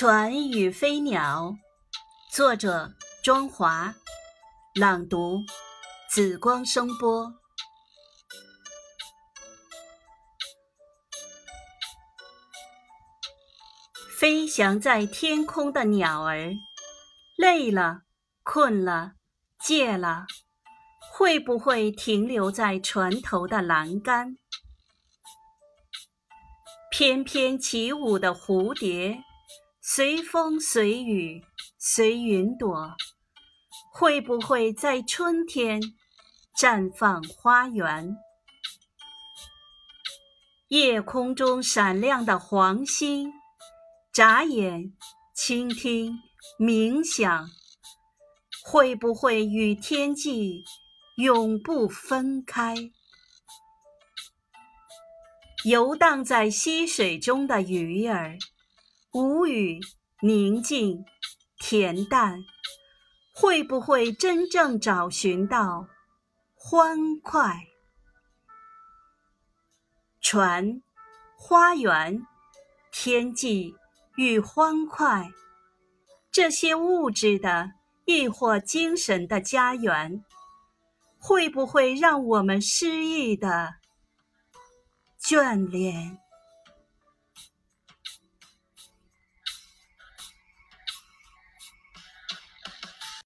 船与飞鸟，作者庄华，朗读紫光声波。飞翔在天空的鸟儿，累了、困了、戒了，会不会停留在船头的栏杆？翩翩起舞的蝴蝶。随风随雨随云朵，会不会在春天绽放花园？夜空中闪亮的黄星，眨眼、倾听、冥想，会不会与天际永不分开？游荡在溪水中的鱼儿。无语、宁静、恬淡，会不会真正找寻到欢快？船、花园、天际与欢快，这些物质的亦或精神的家园，会不会让我们诗意的眷恋？